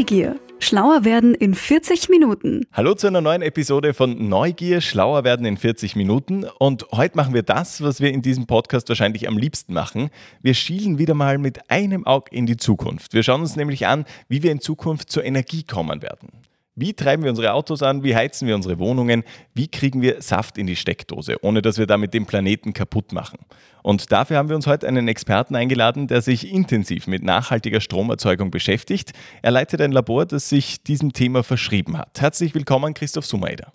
Neugier. Schlauer werden in 40 Minuten. Hallo zu einer neuen Episode von Neugier, Schlauer werden in 40 Minuten. Und heute machen wir das, was wir in diesem Podcast wahrscheinlich am liebsten machen. Wir schielen wieder mal mit einem Auge in die Zukunft. Wir schauen uns nämlich an, wie wir in Zukunft zur Energie kommen werden. Wie treiben wir unsere Autos an? Wie heizen wir unsere Wohnungen? Wie kriegen wir Saft in die Steckdose, ohne dass wir damit den Planeten kaputt machen? Und dafür haben wir uns heute einen Experten eingeladen, der sich intensiv mit nachhaltiger Stromerzeugung beschäftigt. Er leitet ein Labor, das sich diesem Thema verschrieben hat. Herzlich willkommen, Christoph Sumaider.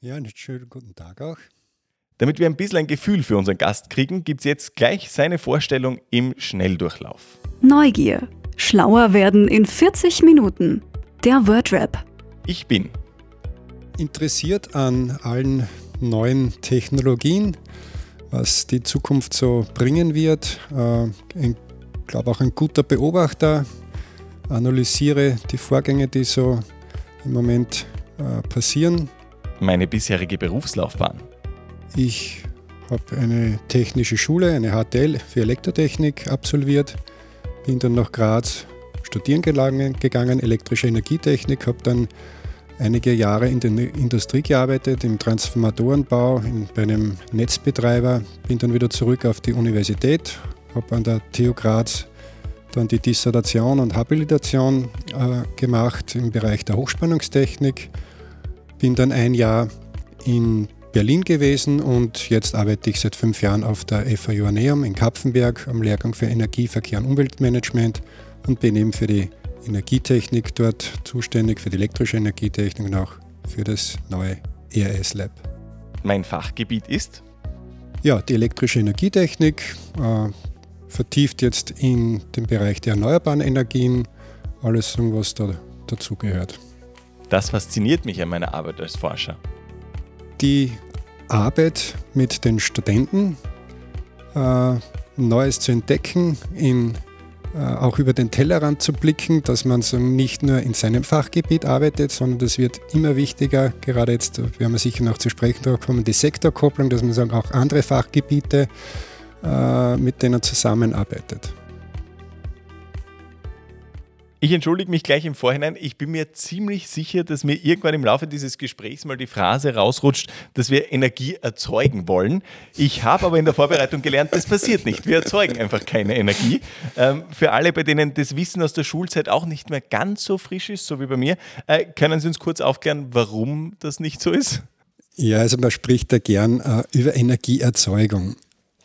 Ja, einen schönen guten Tag auch. Damit wir ein bisschen ein Gefühl für unseren Gast kriegen, gibt es jetzt gleich seine Vorstellung im Schnelldurchlauf. Neugier. Schlauer werden in 40 Minuten. Der Wordrap. Ich bin interessiert an allen neuen Technologien, was die Zukunft so bringen wird. Äh, ich glaube auch ein guter Beobachter, analysiere die Vorgänge, die so im Moment äh, passieren. Meine bisherige Berufslaufbahn. Ich habe eine technische Schule, eine HTL für Elektrotechnik absolviert, bin dann nach Graz studieren gegangen, elektrische Energietechnik, habe dann einige Jahre in der Industrie gearbeitet, im Transformatorenbau, in, bei einem Netzbetreiber, bin dann wieder zurück auf die Universität, habe an der TU Graz dann die Dissertation und Habilitation äh, gemacht im Bereich der Hochspannungstechnik, bin dann ein Jahr in Berlin gewesen und jetzt arbeite ich seit fünf Jahren auf der FAU Joanneum in Kapfenberg am Lehrgang für Energie, Verkehr und Umweltmanagement und bin eben für die Energietechnik dort zuständig, für die elektrische Energietechnik und auch für das neue ERS Lab. Mein Fachgebiet ist? Ja, die elektrische Energietechnik, äh, vertieft jetzt in den Bereich der erneuerbaren Energien, alles, was da dazugehört. Das fasziniert mich an meiner Arbeit als Forscher. Die Arbeit mit den Studenten, äh, Neues zu entdecken in auch über den Tellerrand zu blicken, dass man so nicht nur in seinem Fachgebiet arbeitet, sondern das wird immer wichtiger, gerade jetzt werden wir sicher noch zu sprechen darauf kommen, die Sektorkopplung, dass man sagen, auch andere Fachgebiete äh, mit denen zusammenarbeitet. Ich entschuldige mich gleich im Vorhinein. Ich bin mir ziemlich sicher, dass mir irgendwann im Laufe dieses Gesprächs mal die Phrase rausrutscht, dass wir Energie erzeugen wollen. Ich habe aber in der Vorbereitung gelernt, das passiert nicht. Wir erzeugen einfach keine Energie. Ähm, für alle, bei denen das Wissen aus der Schulzeit auch nicht mehr ganz so frisch ist, so wie bei mir, äh, können Sie uns kurz aufklären, warum das nicht so ist? Ja, also man spricht da gern äh, über Energieerzeugung.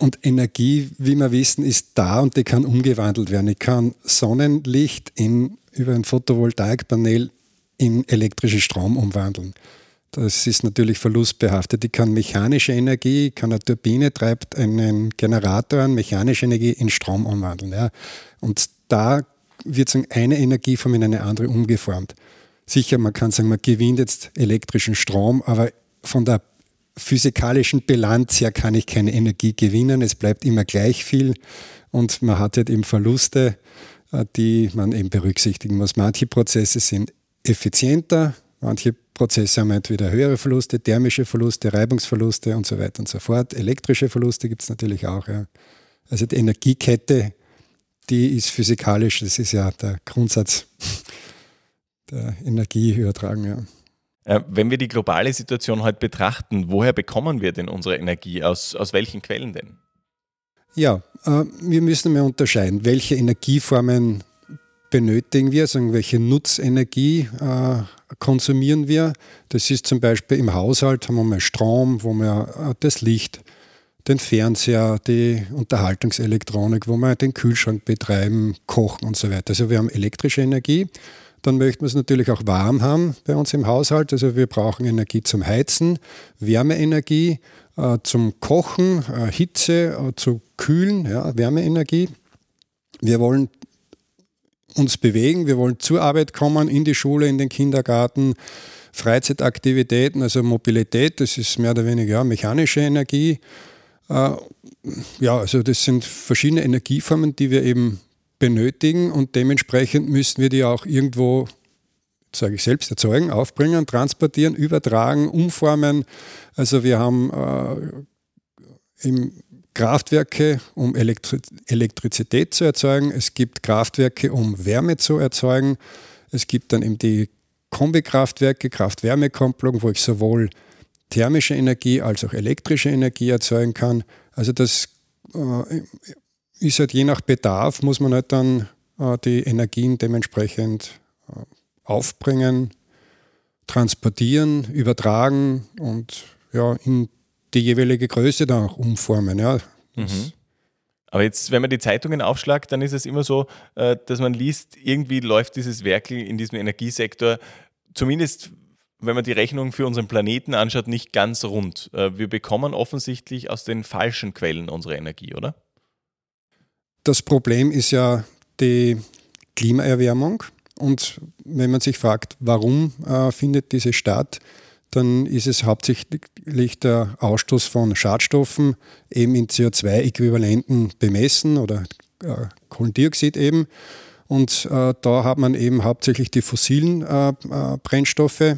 Und Energie, wie wir wissen, ist da und die kann umgewandelt werden. Ich kann Sonnenlicht in, über ein Photovoltaikpanel in elektrischen Strom umwandeln. Das ist natürlich verlustbehaftet. Ich kann mechanische Energie, ich kann eine Turbine treibt einen Generator an, mechanische Energie in Strom umwandeln. Ja. Und da wird eine Energieform in eine andere umgeformt. Sicher, man kann sagen, man gewinnt jetzt elektrischen Strom, aber von der physikalischen Bilanz her kann ich keine Energie gewinnen. Es bleibt immer gleich viel und man hat halt eben Verluste, äh, die man eben berücksichtigen muss. Manche Prozesse sind effizienter, manche Prozesse haben entweder höhere Verluste, thermische Verluste, Reibungsverluste und so weiter und so fort. Elektrische Verluste gibt es natürlich auch. Ja. Also die Energiekette, die ist physikalisch, das ist ja der Grundsatz der Energieübertragung. Ja. Äh, wenn wir die globale Situation heute betrachten, woher bekommen wir denn unsere Energie? Aus, aus welchen Quellen denn? Ja, äh, wir müssen mal unterscheiden, welche Energieformen benötigen wir, also welche Nutzenergie äh, konsumieren wir. Das ist zum Beispiel im Haushalt haben wir mal Strom, wo wir das Licht, den Fernseher, die Unterhaltungselektronik, wo wir den Kühlschrank betreiben, kochen und so weiter. Also wir haben elektrische Energie dann möchten wir es natürlich auch warm haben bei uns im Haushalt. Also wir brauchen Energie zum Heizen, Wärmeenergie äh, zum Kochen, äh, Hitze äh, zu kühlen, ja, Wärmeenergie. Wir wollen uns bewegen, wir wollen zur Arbeit kommen, in die Schule, in den Kindergarten. Freizeitaktivitäten, also Mobilität, das ist mehr oder weniger ja, mechanische Energie. Äh, ja, also das sind verschiedene Energieformen, die wir eben benötigen und dementsprechend müssen wir die auch irgendwo, sage ich selbst, erzeugen, aufbringen, transportieren, übertragen, umformen. Also wir haben äh, im Kraftwerke, um Elektri Elektrizität zu erzeugen. Es gibt Kraftwerke, um Wärme zu erzeugen. Es gibt dann eben die Kombikraftwerke, Kraft-Wärme-Kopplung, wo ich sowohl thermische Energie als auch elektrische Energie erzeugen kann. Also das äh, ist halt je nach Bedarf, muss man halt dann äh, die Energien dementsprechend äh, aufbringen, transportieren, übertragen und ja, in die jeweilige Größe dann auch umformen. Ja. Mhm. Aber jetzt, wenn man die Zeitungen aufschlagt, dann ist es immer so, äh, dass man liest, irgendwie läuft dieses Werkel in diesem Energiesektor, zumindest wenn man die Rechnung für unseren Planeten anschaut, nicht ganz rund. Äh, wir bekommen offensichtlich aus den falschen Quellen unsere Energie, oder? Das Problem ist ja die Klimaerwärmung. Und wenn man sich fragt, warum äh, findet diese statt, dann ist es hauptsächlich der Ausstoß von Schadstoffen eben in CO2-Äquivalenten bemessen oder äh, Kohlendioxid eben. Und äh, da hat man eben hauptsächlich die fossilen äh, äh, Brennstoffe,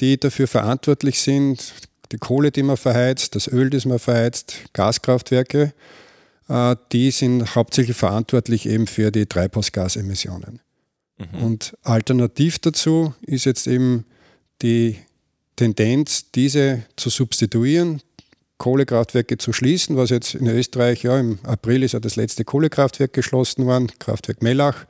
die dafür verantwortlich sind. Die Kohle, die man verheizt, das Öl, das man verheizt, Gaskraftwerke, die sind hauptsächlich verantwortlich eben für die Treibhausgasemissionen. Mhm. Und alternativ dazu ist jetzt eben die Tendenz, diese zu substituieren, Kohlekraftwerke zu schließen, was jetzt in Österreich, ja, im April ist ja das letzte Kohlekraftwerk geschlossen worden, Kraftwerk Mellach.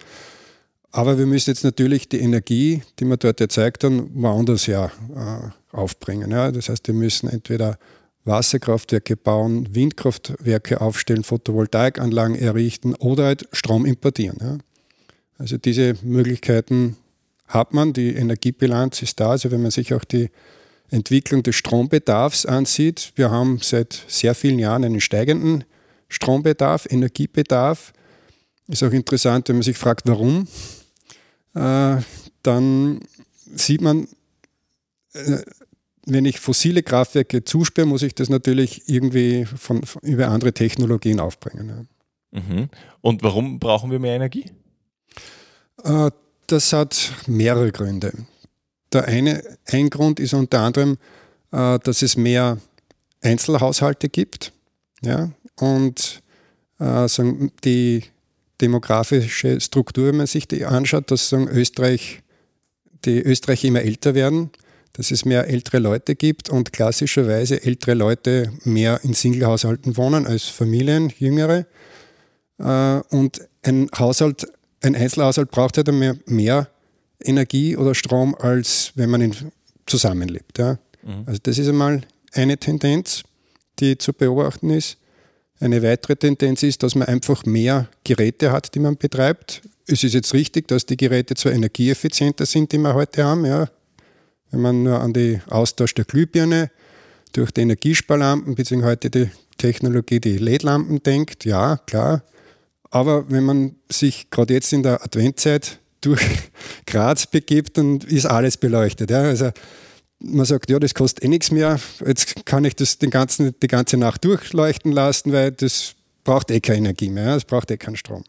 Aber wir müssen jetzt natürlich die Energie, die wir dort erzeugt haben, woanders ja äh, aufbringen. Ja. Das heißt, wir müssen entweder Wasserkraftwerke bauen, Windkraftwerke aufstellen, Photovoltaikanlagen errichten oder halt Strom importieren. Ja. Also diese Möglichkeiten hat man, die Energiebilanz ist da. Also wenn man sich auch die Entwicklung des Strombedarfs ansieht, wir haben seit sehr vielen Jahren einen steigenden Strombedarf, Energiebedarf. Ist auch interessant, wenn man sich fragt, warum. Äh, dann sieht man, äh, wenn ich fossile Kraftwerke zusperre, muss ich das natürlich irgendwie von, von über andere Technologien aufbringen. Ja. Mhm. Und warum brauchen wir mehr Energie? Äh, das hat mehrere Gründe. Der eine ein Grund ist unter anderem, äh, dass es mehr Einzelhaushalte gibt. Ja? Und äh, die demografische Struktur, wenn man sich die anschaut, dass Österreich, die Österreicher immer älter werden, dass es mehr ältere Leute gibt und klassischerweise ältere Leute mehr in Singlehaushalten wohnen als Familien, jüngere. Und ein Haushalt ein Einzelhaushalt braucht halt mehr, mehr Energie oder Strom, als wenn man zusammenlebt. Ja. Mhm. Also das ist einmal eine Tendenz, die zu beobachten ist. Eine weitere Tendenz ist, dass man einfach mehr Geräte hat, die man betreibt. Es ist jetzt richtig, dass die Geräte zwar energieeffizienter sind, die wir heute haben. Ja. Wenn man nur an den Austausch der Glühbirne durch die Energiesparlampen bzw. heute die Technologie, die LED-Lampen denkt, ja, klar, aber wenn man sich gerade jetzt in der Adventzeit durch Graz begibt, dann ist alles beleuchtet. Ja. Also man sagt, ja, das kostet eh nichts mehr. Jetzt kann ich das den ganzen, die ganze Nacht durchleuchten lassen, weil das braucht eh keine Energie mehr. Es braucht eh keinen Strom.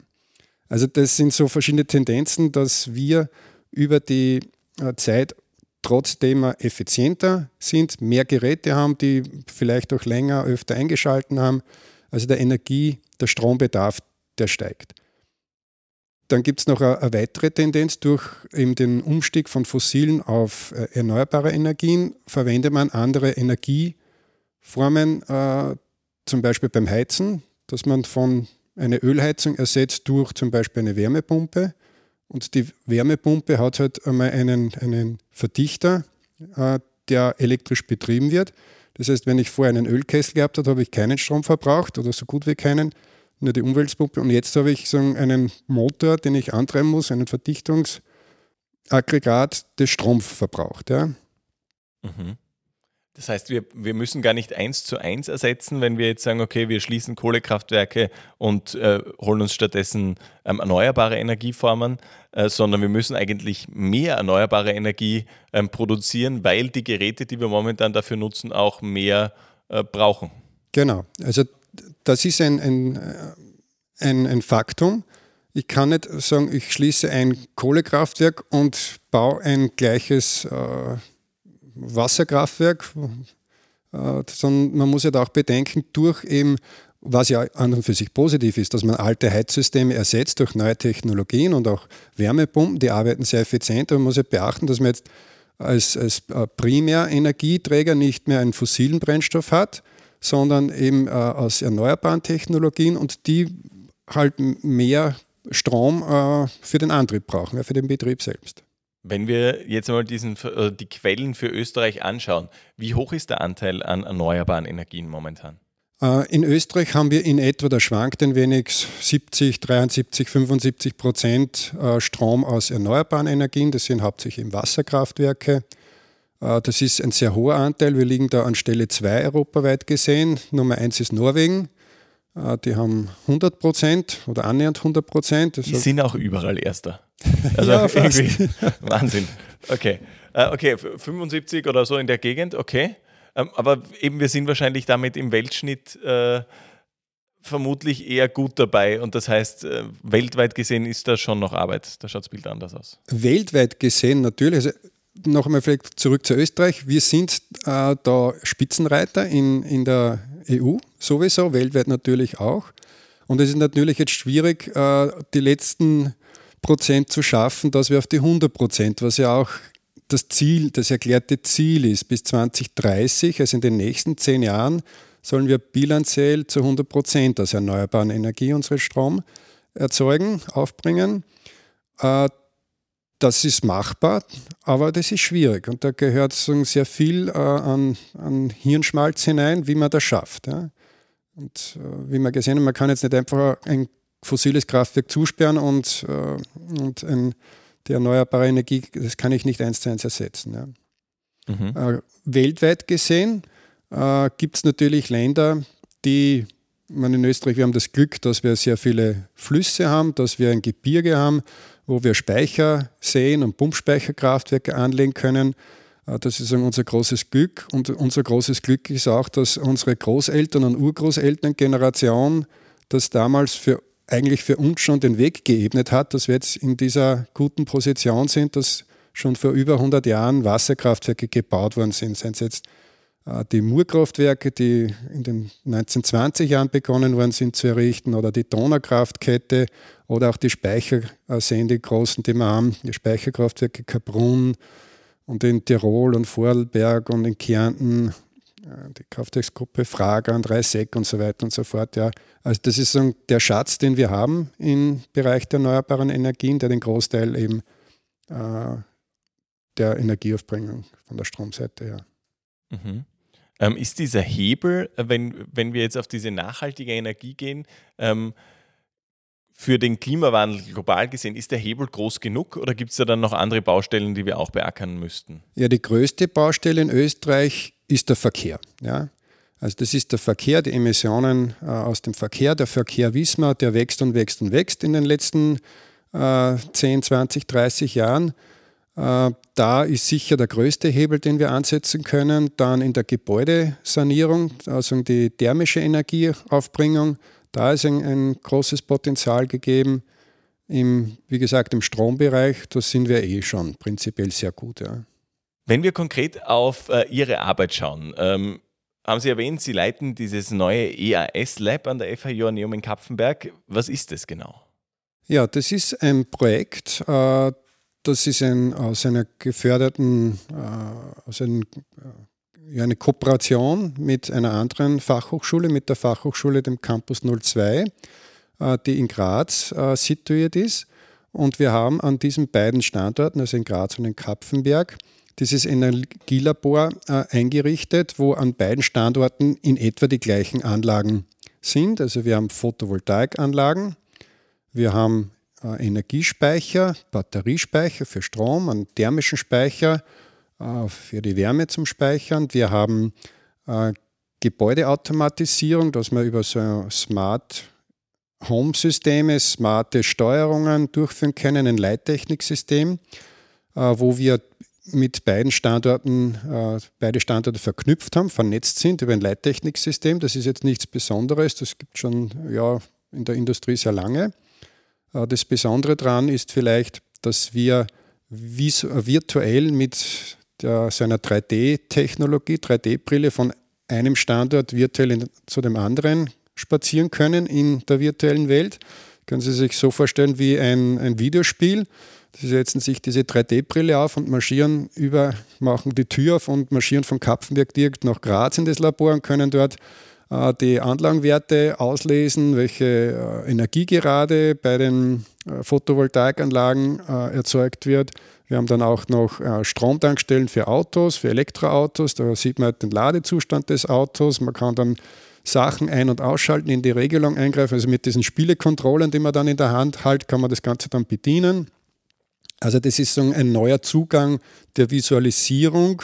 Also das sind so verschiedene Tendenzen, dass wir über die äh, Zeit trotzdem effizienter sind, mehr Geräte haben, die vielleicht auch länger, öfter eingeschalten haben. Also der Energie, der Strombedarf, der steigt. Dann gibt es noch eine, weitere Tendenz. Durch eben den Umstieg von fossilen auf äh, erneuerbare Energien verwendet man andere Energieformen, äh, zum Beispiel beim Heizen, dass man von einer Ölheizung ersetzt durch zum Beispiel eine Wärmepumpe. Und die Wärmepumpe hat halt einmal einen, einen Verdichter, äh, der elektrisch betrieben wird. Das heißt, wenn ich vorher einen Ölkessel gehabt habe, habe ich keinen Strom verbraucht oder so gut wie keinen nur die Umweltpumpe. Und jetzt habe ich so einen Motor, den ich antreiben muss, einen Verdichtungsaggregat, das Strom verbraucht. Ja. Mhm. Das heißt, wir, wir müssen gar nicht eins zu eins ersetzen, wenn wir jetzt sagen, okay, wir schließen Kohlekraftwerke und äh, holen uns stattdessen ähm, erneuerbare Energieformen, äh, sondern wir müssen eigentlich mehr erneuerbare Energie ähm, produzieren, weil die Geräte, die wir momentan dafür nutzen, auch mehr äh, brauchen. Genau. Also das ist ein, ein, äh, ein, ein Faktum. Ich kann nicht sagen, ich schließe ein Kohlekraftwerk und baue ein gleiches äh, Wasserkraftwerk, äh, sondern man muss ja auch bedenken, durch eben was ja an und für sich positiv ist, dass man alte Heizsysteme ersetzt durch neue Technologien und auch Wärmepumpen, die arbeiten sehr effizient. Man muss ja beachten, dass man jetzt als, als äh, Primärenergieträger nicht mehr einen fossilen Brennstoff hat, sondern eben äh, aus erneuerbaren Technologien und die halt mehr Strom äh, für den Antrieb brauchen, ja, für den Betrieb selbst. Wenn wir jetzt mal diesen, äh, die Quellen für Österreich anschauen, wie hoch ist der Anteil an erneuerbaren Energien momentan? Äh, in Österreich haben wir in etwa, da schwankt ein wenig, 70, 73, 75 Prozent äh, Strom aus erneuerbaren Energien. Das sind hauptsächlich eben Wasserkraftwerke. Das ist ein sehr hoher Anteil. Wir liegen da an Stelle 2 europaweit gesehen. Nummer 1 ist Norwegen. Die haben 100 Prozent oder annähernd 100 Prozent. Die sind auch überall Erster. Also ja, irgendwie Wahnsinn. Okay. Okay, 75 oder so in der Gegend, okay. Ähm, aber eben, wir sind wahrscheinlich damit im Weltschnitt äh, vermutlich eher gut dabei. Und das heißt, äh, weltweit gesehen ist da schon noch Arbeit. Da schaut das Bild anders aus. Weltweit gesehen natürlich. Also noch einmal vielleicht zurück zu Österreich. Wir sind äh, da Spitzenreiter in, in der EU sowieso, weltweit natürlich auch. Und es ist natürlich jetzt schwierig, äh, die letzten Prozent zu schaffen, dass wir auf die 100 Prozent, was ja auch das Ziel, das erklärte Ziel ist, bis 2030, also in den nächsten zehn Jahren, sollen wir bilanziell zu 100 Prozent aus erneuerbaren Energie unseren Strom erzeugen, aufbringen. Äh, das ist machbar, aber das ist schwierig und da gehört sehr viel äh, an, an Hirnschmalz hinein, wie man das schafft. Und äh, wie wir gesehen haben, man kann jetzt nicht einfach ein fossiles Kraftwerk zusperren und, und ein die erneuerbare Energie, das kann ich nicht eins zu eins ersetzen. Ja. Mhm. Äh, weltweit gesehen äh, gibt es natürlich Länder, die, man in Österreich, wir haben das Glück, dass wir sehr viele Flüsse haben, dass wir ein Gebirge haben, wo wir Speicher sehen und Pumpspeicherkraftwerke anlegen können. Äh, das ist unser großes Glück. Und unser großes Glück ist auch, dass unsere Großeltern und Urgroßelterngeneration das damals für eigentlich für uns schon den Weg geebnet hat, dass wir jetzt in dieser guten Position sind, dass schon vor über 100 Jahren Wasserkraftwerke gebaut worden sind. Seien es jetzt äh, die Murkraftwerke, die in den 1920 Jahren begonnen worden sind zu errichten, oder die Donaukraftkette oder auch die Speicherseen, die großen, die wir haben, die Speicherkraftwerke Kaprun und in Tirol und Vorarlberg und in Kärnten die Kraftwerksgruppe Fragan, Reisek und so weiter und so fort. Ja. Also das ist so der Schatz, den wir haben im Bereich der erneuerbaren Energien, der den Großteil eben äh, der Energieaufbringung von der Stromseite her. Mhm. Ähm, ist dieser Hebel, wenn, wenn wir jetzt auf diese nachhaltige Energie gehen, ähm, für den Klimawandel global gesehen, ist der Hebel groß genug oder gibt es da dann noch andere Baustellen, die wir auch beackern müssten? Ja, die größte Baustelle in Österreich ist der Verkehr. Ja? Also das ist der Verkehr, die Emissionen äh, aus dem Verkehr. Der Verkehr wissen wir, der wächst und wächst und wächst in den letzten äh, 10, 20, 30 Jahren. Äh, da ist sicher der größte Hebel, den wir ansetzen können. Dann in der Gebäudesanierung, also die thermische Energieaufbringung. Da ist ein, ein großes Potenzial gegeben. Im, wie gesagt, im Strombereich, da sind wir eh schon prinzipiell sehr gut. Ja. Wenn wir konkret auf äh, Ihre Arbeit schauen, ähm, haben Sie erwähnt, Sie leiten dieses neue EAS-Lab an der FH Joanneum in Kapfenberg. Was ist das genau? Ja, das ist ein Projekt, äh, das ist ein, aus einer geförderten, äh, aus einem, äh, ja, eine Kooperation mit einer anderen Fachhochschule, mit der Fachhochschule dem Campus 02, äh, die in Graz äh, situiert ist. Und wir haben an diesen beiden Standorten, also in Graz und in Kapfenberg, dieses Energielabor äh, eingerichtet, wo an beiden Standorten in etwa die gleichen Anlagen sind. Also wir haben Photovoltaikanlagen, wir haben äh, Energiespeicher, Batteriespeicher für Strom, einen thermischen Speicher äh, für die Wärme zum Speichern. Wir haben Gebäudeautomatisierung, dass wir über so Smart Home-Systeme, smarte Steuerungen durchführen können, ein Leittechniksystem, wo wir mit beiden Standorten, äh, beide Standorte verknüpft haben, vernetzt sind über ein Leittechniksystem. Das ist jetzt nichts Besonderes, das gibt es schon ja, in der Industrie sehr lange. Äh, das Besondere daran ist vielleicht, dass wir virtuell mit der, so einer 3D-Technologie, 3D-Brille von einem Standort virtuell in, zu dem anderen spazieren können in der virtuellen Welt. Können Sie sich so vorstellen wie ein, ein Videospiel. Sie setzen sich diese 3D-Brille auf und marschieren über, machen die Tür auf und marschieren von Kapfenberg direkt nach Graz in das Labor und können dort äh, die Anlagenwerte auslesen, welche äh, Energie gerade bei den äh, Photovoltaikanlagen äh, erzeugt wird. Wir haben dann auch noch äh, Stromtankstellen für Autos, für Elektroautos. Da sieht man halt den Ladezustand des Autos. Man kann dann Sachen ein- und ausschalten, in die Regelung eingreifen. Also mit diesen Spielekontrollen, die man dann in der Hand hält, kann man das Ganze dann bedienen. Also das ist so ein neuer Zugang der Visualisierung,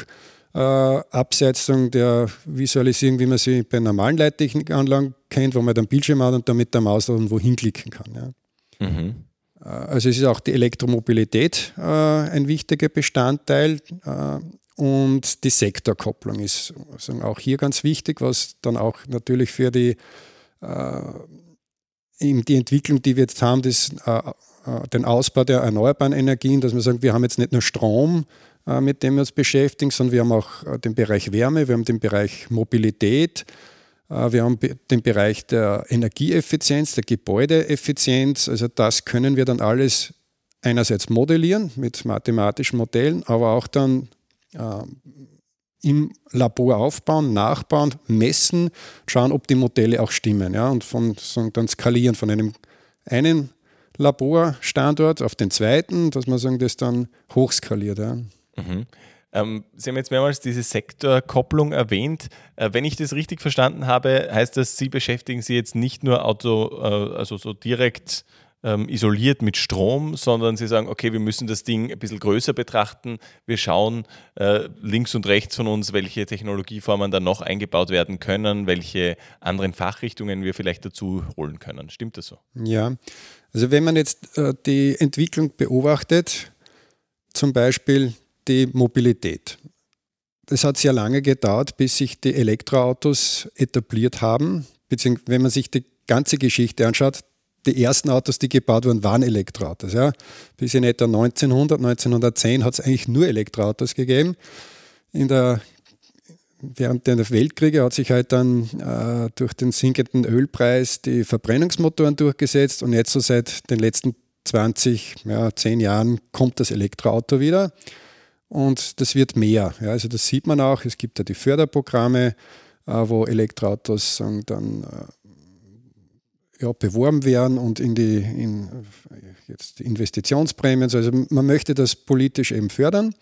äh, abseits der Visualisierung, wie man sie bei normalen Leittechnikanlagen kennt, wo man dann Bildschirm hat und dann mit der Maus irgendwo hinklicken kann. Ja. Mhm. Äh, also es ist auch die Elektromobilität äh, ein wichtiger Bestandteil. Äh, und die Sektorkopplung ist also auch hier ganz wichtig, was dann auch natürlich für die, äh, die Entwicklung, die wir jetzt haben, das, äh, den Ausbau der erneuerbaren Energien, dass wir sagen, wir haben jetzt nicht nur Strom, äh, mit dem wir uns beschäftigen, sondern wir haben auch äh, den Bereich Wärme, wir haben den Bereich Mobilität, äh, wir haben den Bereich der Energieeffizienz, der Gebäudeeffizienz. Also das können wir dann alles einerseits modellieren mit mathematischen Modellen, aber auch dann äh, im Labor aufbauen, nachbauen, messen, schauen, ob die Modelle auch stimmen. Ja, und von, dann skalieren von einem einen Laborstandort auf den zweiten, dass man sagen, das dann hochskaliert. Ja. Mhm. Ähm, Sie haben jetzt mehrmals diese Sektorkopplung erwähnt. Äh, wenn ich das richtig verstanden habe, heißt das, Sie beschäftigen sich jetzt nicht nur Auto, äh, also so direkt ähm, isoliert mit Strom, sondern sie sagen, okay, wir müssen das Ding ein bisschen größer betrachten. Wir schauen äh, links und rechts von uns, welche Technologieformen da noch eingebaut werden können, welche anderen Fachrichtungen wir vielleicht dazu holen können. Stimmt das so? Ja, also wenn man jetzt äh, die Entwicklung beobachtet, zum Beispiel die Mobilität. Das hat sehr lange gedauert, bis sich die Elektroautos etabliert haben. Beziehungsweise, wenn man sich die ganze Geschichte anschaut, die ersten Autos, die gebaut wurden, waren Elektroautos. Ja. Bis in etwa 1900, 1910 hat es eigentlich nur Elektroautos gegeben. In der, während der Weltkriege hat sich halt dann äh, durch den sinkenden Ölpreis die Verbrennungsmotoren durchgesetzt und jetzt so seit den letzten 20, ja, 10 Jahren kommt das Elektroauto wieder und das wird mehr. Ja. Also das sieht man auch. Es gibt ja die Förderprogramme, äh, wo Elektroautos dann äh, ja, beworben werden und in die in, jetzt Investitionsprämien. Also man möchte das politisch eben fördern.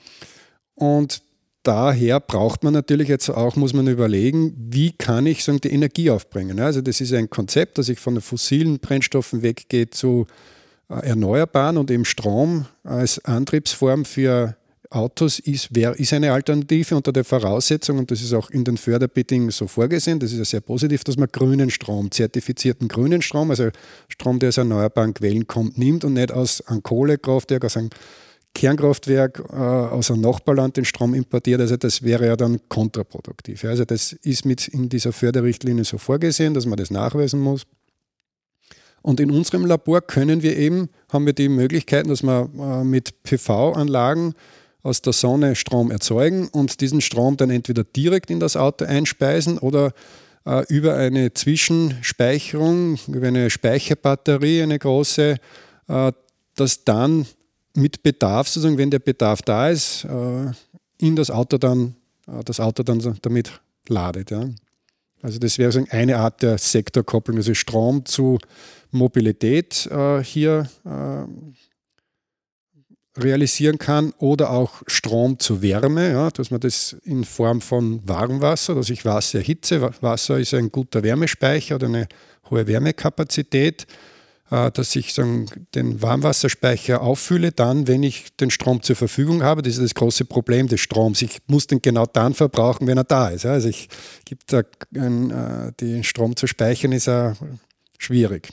Und daher braucht man natürlich jetzt auch, muss man überlegen, wie kann ich sagen, die Energie aufbringen. Also das ist ein Konzept, dass ich von den fossilen Brennstoffen weggehe zu äh, erneuerbaren und eben Strom als Antriebsform für Autos ist, wer, ist eine Alternative unter der Voraussetzung, und das ist auch in den Förderbedingungen so vorgesehen, das ist ja sehr positiv, dass man grünen Strom, zertifizierten grünen Strom, also Strom, der aus erneuerbaren Quellen kommt, nimmt und nicht aus einem Kohlekraftwerk, aus einem Kernkraftwerk äh, aus einem Nachbarland den Strom importiert. Also das wäre ja dann kontraproduktiv. Also das ist mit in dieser Förderrichtlinie so vorgesehen, dass man das nachweisen muss. Und in unserem Labor können wir eben, haben wir die Möglichkeiten, dass wir äh, mit PV-Anlagen aus der Sonne Strom erzeugen und diesen Strom dann entweder direkt in das Auto einspeisen oder äh, über eine Zwischenspeicherung, über eine Speicherbatterie, eine große, äh, das dann mit Bedarf, sozusagen, wenn der Bedarf da ist, äh, in das Auto dann, äh, das Auto dann damit ladet. Ja. Also das wäre eine Art der Sektorkopplung, also Strom zu Mobilität äh, hier realisieren kann oder auch Strom zu Wärme, ja, dass man das in Form von Warmwasser, dass ich Wasser erhitze. Wasser ist ein guter Wärmespeicher oder eine hohe Wärmekapazität, dass ich sagen, den Warmwasserspeicher auffülle, dann, wenn ich den Strom zur Verfügung habe. Das ist das große Problem des Stroms. Ich muss den genau dann verbrauchen, wenn er da ist. Also ich gibt da ein, äh, den Strom zu speichern, ist ja schwierig.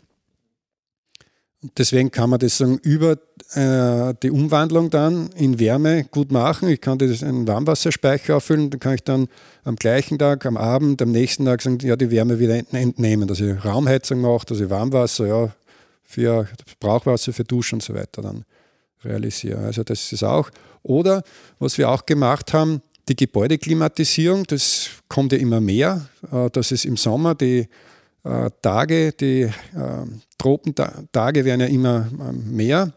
Deswegen kann man das sagen, über äh, die Umwandlung dann in Wärme gut machen. Ich kann das in einen Warmwasserspeicher auffüllen, dann kann ich dann am gleichen Tag, am Abend, am nächsten Tag sagen, ja, die Wärme wieder entnehmen, dass ich Raumheizung mache, dass ich Warmwasser, ja, für Brauchwasser, für Duschen und so weiter dann realisiere. Also das ist auch. Oder was wir auch gemacht haben, die Gebäudeklimatisierung, das kommt ja immer mehr, äh, dass es im Sommer die äh, Tage, die äh, Tropentage werden ja immer ähm, mehr,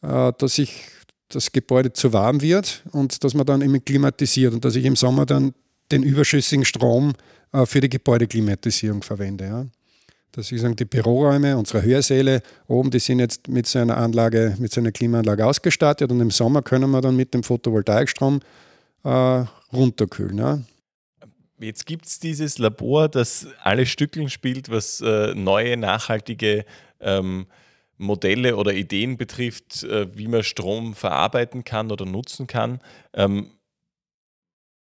äh, dass sich das Gebäude zu warm wird und dass man dann immer klimatisiert und dass ich im Sommer dann den überschüssigen Strom für die Gebäudeklimatisierung verwende. Ja. Das ist die Büroräume, unsere Hörsäle oben, die sind jetzt mit so einer Anlage, mit so einer Klimaanlage ausgestattet und im Sommer können wir dann mit dem Photovoltaikstrom äh, runterkühlen. Ja. Jetzt gibt es dieses Labor, das alle Stückeln spielt, was äh, neue, nachhaltige ähm, Modelle oder Ideen betrifft, äh, wie man Strom verarbeiten kann oder nutzen kann. Ähm,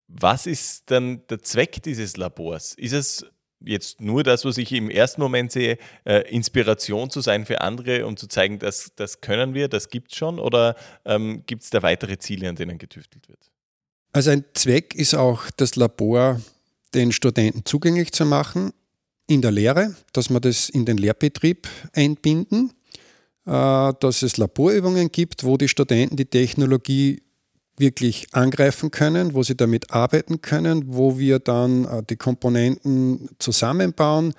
was ist dann der Zweck dieses Labors? Ist es jetzt nur das, was ich im ersten Moment sehe, äh, Inspiration zu sein für andere, um zu zeigen, dass das können wir, das gibt es schon? Oder ähm, gibt es da weitere Ziele, an denen getüftelt wird? Also ein Zweck ist auch, das Labor den Studenten zugänglich zu machen in der Lehre, dass wir das in den Lehrbetrieb einbinden, äh, dass es Laborübungen gibt, wo die Studenten die Technologie wirklich angreifen können, wo sie damit arbeiten können, wo wir dann äh, die Komponenten zusammenbauen,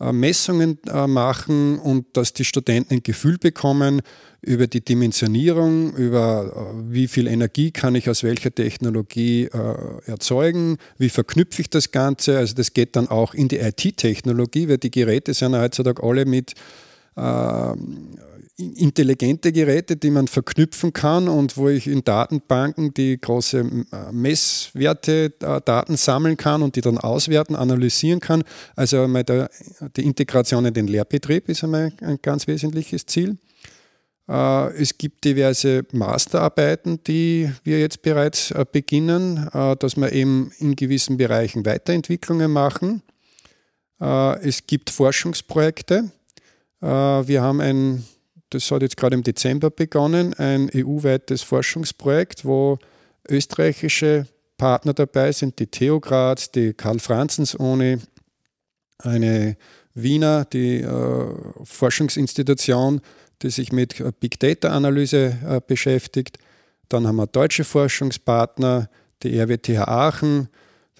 äh, Messungen äh, machen und dass die Studenten ein Gefühl bekommen über die Dimensionierung, über wie viel Energie kann ich aus welcher Technologie erzeugen, wie verknüpfe ich das Ganze. Also das geht dann auch in die IT-Technologie, weil die Geräte sind heutzutage alle mit intelligente Geräte, die man verknüpfen kann und wo ich in Datenbanken die große äh, Messwerte, äh, Daten sammeln kann und die dann auswerten, analysieren kann. Also die Integration in den Lehrbetrieb ist einmal ein ganz wesentliches Ziel. Äh, es gibt diverse Masterarbeiten, die wir jetzt bereits beginnen, dass wir eben in gewissen Bereichen Weiterentwicklungen machen. Es gibt Forschungsprojekte. Wir haben ein das hat jetzt gerade im Dezember begonnen, ein EU-weites Forschungsprojekt, wo österreichische Partner dabei sind, die TU Graz, die Karl-Franzens-Uni, eine Wiener, die äh, Forschungsinstitution, die sich mit Big Data-Analyse äh, beschäftigt. Dann haben wir deutsche Forschungspartner, die RWTH Aachen,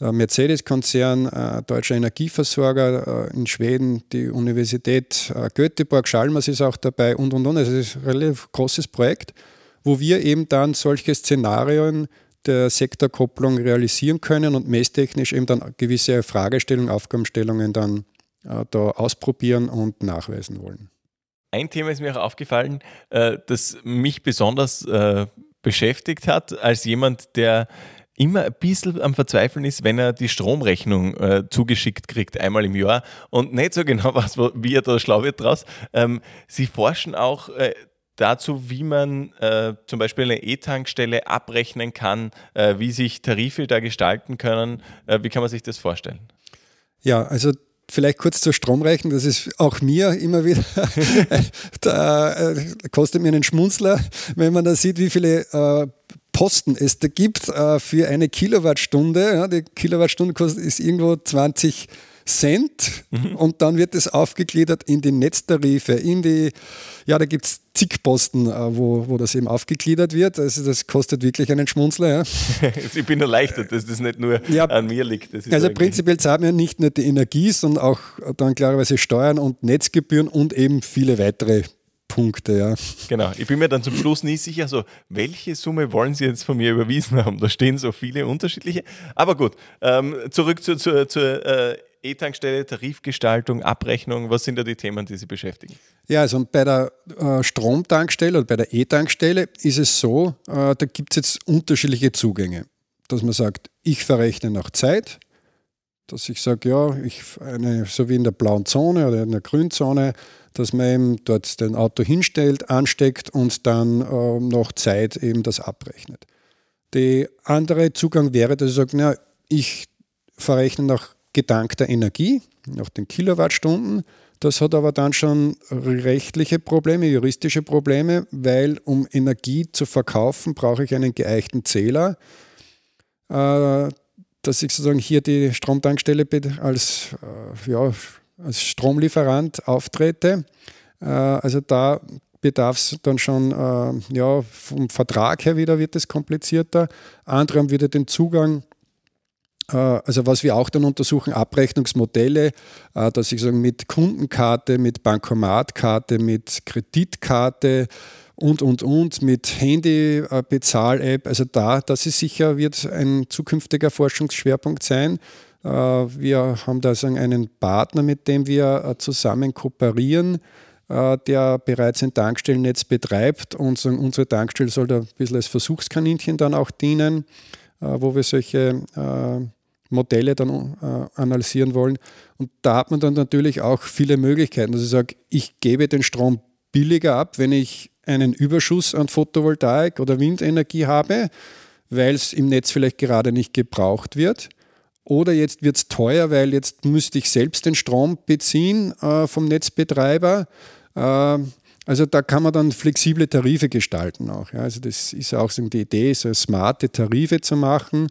der Mercedes-Konzern, äh, deutscher Energieversorger äh, in Schweden, die Universität äh, Göteborg, Schalmers ist auch dabei und und und. Also es ist ein relativ großes Projekt, wo wir eben dann solche Szenarien der Sektorkopplung realisieren können und messtechnisch eben dann gewisse Fragestellungen, Aufgabenstellungen dann äh, da ausprobieren und nachweisen wollen. Ein Thema ist mir auch aufgefallen, äh, das mich besonders äh, beschäftigt hat, als jemand, der immer ein bisschen am Verzweifeln ist, wenn er die Stromrechnung äh, zugeschickt kriegt, einmal im Jahr und nicht so genau weiß, wie er da schlau wird draus. Ähm, sie forschen auch äh, dazu, wie man äh, zum Beispiel eine E-Tankstelle abrechnen kann, äh, wie sich Tarife da gestalten können. Äh, wie kann man sich das vorstellen? Ja, also vielleicht kurz zur Stromrechnung, das ist auch mir immer wieder, da äh, kostet mir einen Schmunzler, wenn man da sieht, wie viele äh, Posten es da gibt äh, für eine Kilowattstunde. Ja, die Kilowattstunde kostet ist irgendwo 20 Cent mhm. und dann wird es aufgegliedert in die Netztarife, in die, ja, da gibt es zig Posten, äh, wo, wo das eben aufgegliedert wird. Also das kostet wirklich einen Schmunzler. Ja. ich bin erleichtert, dass das nicht nur ja, an mir liegt. also prinzipiell zahlen wir nicht nur die Energie, sondern auch dann klarerweise Steuern und Netzgebühren und eben viele weitere Punkte, ja. Genau, ich bin mir dann zum Schluss nie sicher, so, welche Summe wollen Sie jetzt von mir überwiesen haben? Da stehen so viele unterschiedliche. Aber gut, ähm, zurück zur, zur, zur äh, E-Tankstelle, Tarifgestaltung, Abrechnung. Was sind da die Themen, die Sie beschäftigen? Ja, also bei der äh, Stromtankstelle oder bei der E-Tankstelle ist es so, äh, da gibt es jetzt unterschiedliche Zugänge. Dass man sagt, ich verrechne nach Zeit, dass ich sage, ja, ich eine, so wie in der blauen Zone oder in der grünen Zone, dass man eben dort den Auto hinstellt, ansteckt und dann äh, noch Zeit eben das abrechnet. Der andere Zugang wäre, dass ich sage, na, ich verrechne nach gedankter Energie, nach den Kilowattstunden. Das hat aber dann schon rechtliche Probleme, juristische Probleme, weil um Energie zu verkaufen, brauche ich einen geeichten Zähler. Äh, dass ich sozusagen hier die Stromtankstelle als äh, ja, als Stromlieferant auftrete. Äh, also da bedarf es dann schon, äh, ja, vom Vertrag her wieder wird es komplizierter. Andere haben wieder den Zugang äh, also was wir auch dann untersuchen, Abrechnungsmodelle, dass ich sagen, mit Kundenkarte, mit Bankomatkarte, mit Kreditkarte und, und, und, mit Handy-Bezahl-App, also da, das ist sicher, wird ein zukünftiger Forschungsschwerpunkt sein. Wir haben da einen Partner, mit dem wir zusammen kooperieren, der bereits ein Tankstellennetz betreibt und unsere Tankstelle soll da ein bisschen als Versuchskaninchen dann auch dienen, wo wir solche Modelle dann äh, analysieren wollen. Und da hat man dann natürlich auch viele Möglichkeiten. Also ich sage, ich gebe den Strom billiger ab, wenn ich einen Überschuss an Photovoltaik oder Windenergie habe, weil es im Netz vielleicht gerade nicht gebraucht wird. Oder jetzt wird es teuer, weil jetzt müsste ich selbst den Strom beziehen äh, vom Netzbetreiber. Äh, also da kann man dann flexible Tarife gestalten auch. Ja. Also das ist auch so die Idee, so smarte Tarife zu machen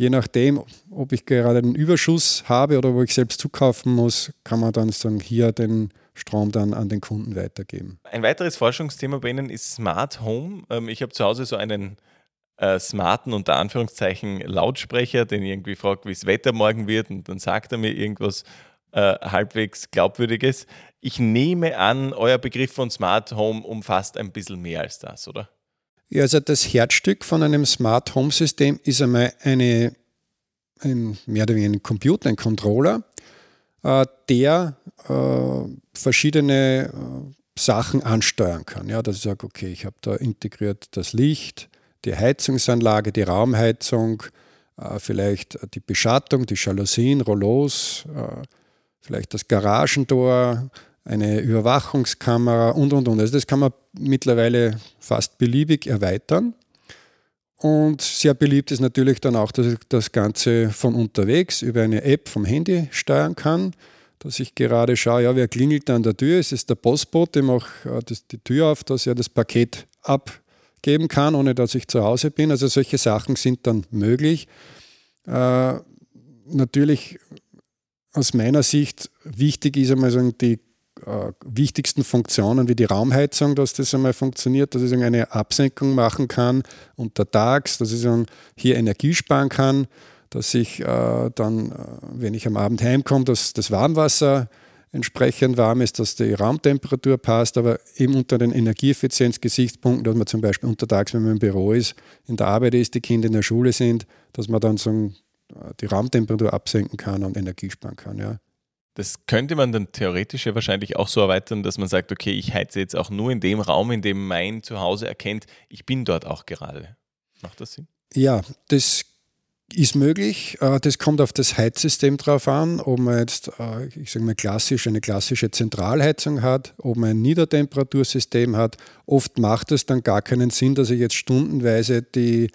je nachdem, ob ich gerade einen Überschuss habe oder wo ich selbst zukaufen muss, kann man dann sagen, hier den Strom dann an den Kunden weitergeben. Ein weiteres Forschungsthema bei Ihnen ist Smart Home. Ähm, ich habe zu Hause so einen äh, smarten, unter Anführungszeichen, Lautsprecher, den irgendwie frage, wie das Wetter morgen wird und dann sagt er mir irgendwas äh, halbwegs Glaubwürdiges. Ich nehme an, euer Begriff von Smart Home umfasst ein bisschen mehr als das, oder? Ja, also das Herzstück von einem Smart Home System ist einmal eine, ein, mehr oder weniger ein Computer, ein Controller, äh, der äh, verschiedene äh, Sachen ansteuern kann. Ja, dass ich sage, okay, ich habe da integriert das Licht, die Heizungsanlage, die Raumheizung, äh, vielleicht die Beschattung, die Jalousien, Rollos, äh, vielleicht das Garagentor, eine Überwachungskamera und, und, und. Also das kann man mittlerweile fast beliebig erweitern. Und sehr beliebt ist natürlich dann auch, dass ich das Ganze von unterwegs über eine App vom Handy steuern kann. Dass ich gerade schaue, ja, wer klingelt an der Tür? Es ist der Postbote, mache äh, die Tür auf, dass er das Paket abgeben kann, ohne dass ich zu Hause bin. Also solche Sachen sind dann möglich. Äh, natürlich aus meiner Sicht wichtig ist einmal sagen, die äh, wichtigsten Funktionen wie die Raumheizung, dass das einmal funktioniert, dass ich eine Absenkung machen kann untertags, dass ich hier Energie sparen kann, dass ich äh, dann, äh, wenn ich am Abend heimkomme, dass das Warmwasser entsprechend warm ist, dass die Raumtemperatur passt, aber eben unter den Energieeffizienzgesichtspunkten, dass man zum Beispiel untertags, wenn man im Büro ist, in der Arbeit ist, die Kinder in der Schule sind, dass man dann so die Raumtemperatur absenken kann und Energie sparen kann. Ja. Das könnte man dann theoretisch ja wahrscheinlich auch so erweitern, dass man sagt, okay, ich heize jetzt auch nur in dem Raum, in dem mein Zuhause erkennt, ich bin dort auch gerade. Macht das Sinn? Ja, das ist möglich. Äh, das kommt auf das Heizsystem drauf an, ob man jetzt, äh, ich sage mal, klassisch eine klassische Zentralheizung hat, ob man ein Niedertemperatursystem hat. Oft macht es dann gar keinen Sinn, dass ich jetzt stundenweise die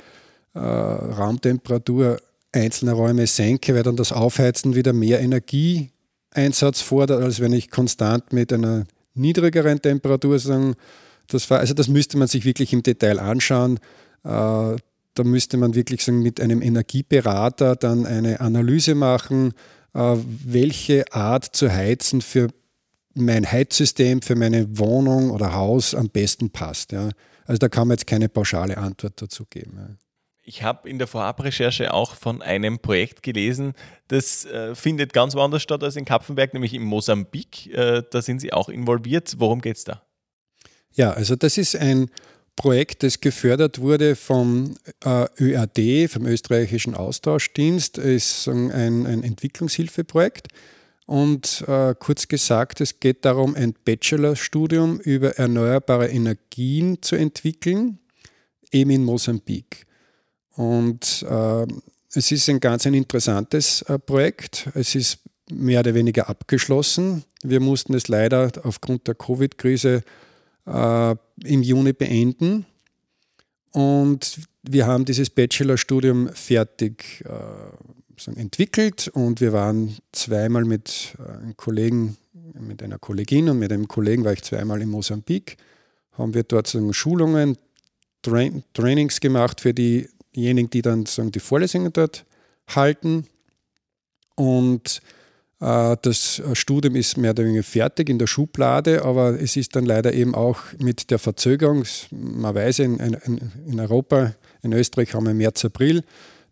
äh, Raumtemperatur einzelner Räume senke, weil dann das Aufheizen wieder mehr Energie Einsatz fordert, als wenn ich konstant mit einer niedrigeren Temperatur sagen, das war, also das müsste man sich wirklich im Detail anschauen. Äh, da müsste man wirklich sagen, mit einem Energieberater dann eine Analyse machen, äh, welche Art zu heizen für mein Heizsystem, für meine Wohnung oder Haus am besten passt. Ja. Also da kann man jetzt keine pauschale Antwort dazu geben. Ja. Ich habe in der Vorabrecherche auch von einem Projekt gelesen, das äh, findet ganz woanders statt als in Kapfenberg, nämlich in Mosambik. Äh, da sind Sie auch involviert. Worum geht es da? Ja, also das ist ein Projekt, das gefördert wurde vom äh, ÖAD, vom österreichischen Austauschdienst. Ist ein, ein Entwicklungshilfeprojekt. Und äh, kurz gesagt, es geht darum, ein Bachelorstudium über erneuerbare Energien zu entwickeln, eben in Mosambik. Und äh, es ist ein ganz ein interessantes äh, Projekt. Es ist mehr oder weniger abgeschlossen. Wir mussten es leider aufgrund der Covid-Krise äh, im Juni beenden. Und wir haben dieses Bachelorstudium fertig äh, entwickelt und wir waren zweimal mit äh, einem Kollegen, mit einer Kollegin und mit einem Kollegen war ich zweimal in Mosambik, haben wir dort so Schulungen, Trainings gemacht für die diejenigen, die dann sagen, die Vorlesungen dort halten. Und äh, das Studium ist mehr oder weniger fertig in der Schublade, aber es ist dann leider eben auch mit der Verzögerung, man weiß in, in, in Europa, in Österreich haben wir März, April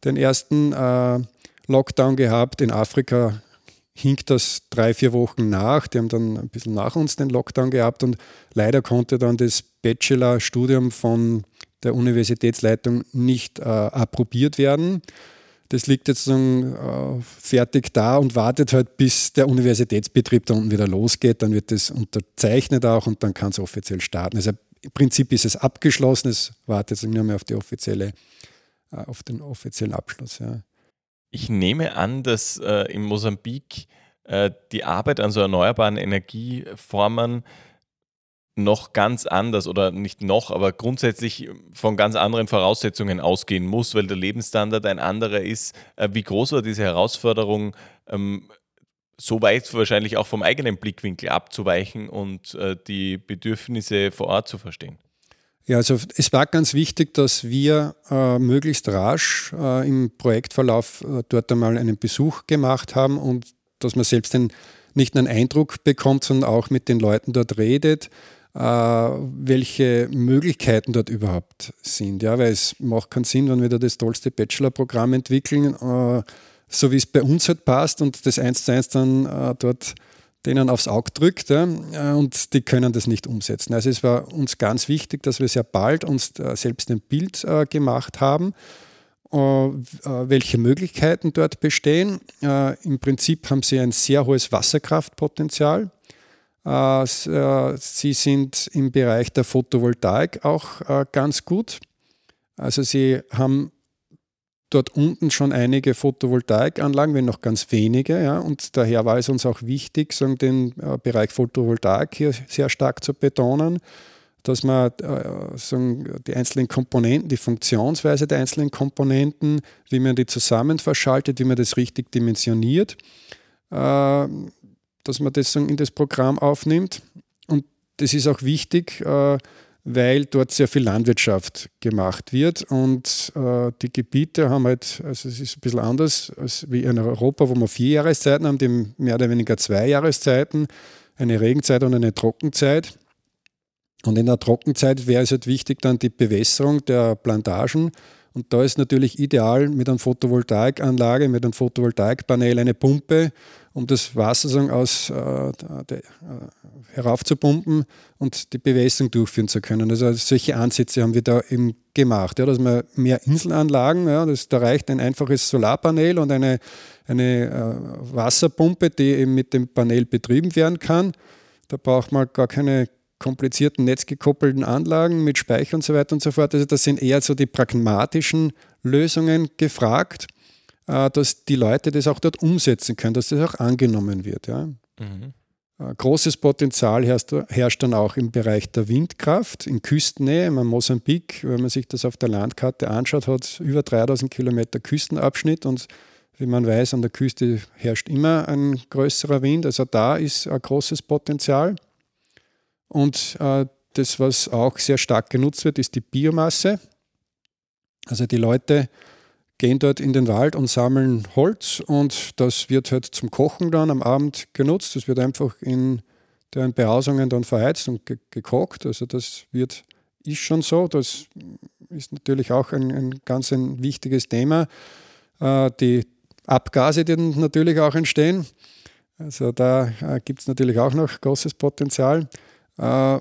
den ersten äh, Lockdown gehabt. In Afrika hinkt das drei, vier Wochen nach. Die haben dann ein bisschen nach uns den Lockdown gehabt und leider konnte dann das Bachelorstudium von der Universitätsleitung nicht äh, approbiert werden. Das liegt jetzt dann, äh, fertig da und wartet halt, bis der Universitätsbetrieb da unten wieder losgeht. Dann wird das unterzeichnet auch und dann kann es offiziell starten. Also im Prinzip ist es abgeschlossen, es wartet jetzt nur mehr auf, offizielle, äh, auf den offiziellen Abschluss. Ja. Ich nehme an, dass äh, in Mosambik äh, die Arbeit an so erneuerbaren Energieformen noch ganz anders oder nicht noch, aber grundsätzlich von ganz anderen Voraussetzungen ausgehen muss, weil der Lebensstandard ein anderer ist. Äh, wie groß war diese Herausforderung, ähm, so weit wahrscheinlich auch vom eigenen Blickwinkel abzuweichen und äh, die Bedürfnisse vor Ort zu verstehen? Ja, also es war ganz wichtig, dass wir äh, möglichst rasch äh, im Projektverlauf äh, dort einmal einen Besuch gemacht haben und dass man selbst den, nicht einen Eindruck bekommt, sondern auch mit den Leuten dort redet, welche Möglichkeiten dort überhaupt sind. Ja, weil es macht keinen Sinn, wenn wir da das tollste Bachelorprogramm entwickeln, äh, so wie es bei uns halt passt und das eins zu eins dann äh, dort denen aufs Auge drückt ja, äh, und die können das nicht umsetzen. Also es war uns ganz wichtig, dass wir sehr bald uns äh, selbst ein Bild äh, gemacht haben, welche Möglichkeiten dort bestehen. Im Prinzip haben sie ein sehr hohes Wasserkraftpotenzial. Sie sind im Bereich der Photovoltaik auch ganz gut. Also sie haben dort unten schon einige Photovoltaikanlagen, wenn noch ganz wenige. Ja, und daher war es uns auch wichtig, sagen, den äh, Bereich Photovoltaik hier sehr stark zu betonen, dass man äh, sagen, die einzelnen Komponenten, die Funktionsweise der einzelnen Komponenten, wie man die zusammen verschaltet, wie man das richtig dimensioniert, äh, dass man das in das Programm aufnimmt. Und das ist auch wichtig, äh, weil dort sehr viel Landwirtschaft gemacht wird und äh, die Gebiete haben halt, also es ist ein bisschen anders als wie in Europa, wo wir vier Jahreszeiten haben, die mehr oder weniger zwei Jahreszeiten, eine Regenzeit und eine Trockenzeit. Und in der Trockenzeit wäre es halt wichtig dann die Bewässerung der Plantagen und da ist natürlich ideal mit einer Photovoltaikanlage, mit einem Photovoltaikpanel eine Pumpe, um das Wasser sagen, aus, äh, de, äh, heraufzupumpen und die Bewässerung durchführen zu können. Also solche Ansätze haben wir da eben gemacht, ja, dass man mehr Inselanlagen, ja, das, da reicht ein einfaches Solarpanel und eine, eine äh, Wasserpumpe, die eben mit dem Panel betrieben werden kann. Da braucht man gar keine komplizierten netzgekoppelten Anlagen mit Speicher und so weiter und so fort. Also das sind eher so die pragmatischen Lösungen gefragt, dass die Leute das auch dort umsetzen können, dass das auch angenommen wird. Ja. Mhm. Äh, großes Potenzial herrscht, herrscht, dann auch im Bereich der Windkraft in Küstennähe. In Mosambik, wenn man sich das auf der Landkarte anschaut, hat über 3000 Kilometer Küstenabschnitt und wie man weiß, an der Küste herrscht immer ein größerer Wind. Also da ist ein großes Potenzial. Und äh, das, was auch sehr stark genutzt wird, ist die Biomasse. Also die Leute gehen dort in den Wald und sammeln Holz und das wird halt zum Kochen dann am Abend genutzt. Das wird einfach in deren Behausungen dann verheizt und ge gekocht. Also das wird, ist schon so. Das ist natürlich auch ein, ein ganz ein wichtiges Thema. Äh, die Abgase, die natürlich auch entstehen. Also da äh, gibt es natürlich auch noch großes Potenzial. Äh,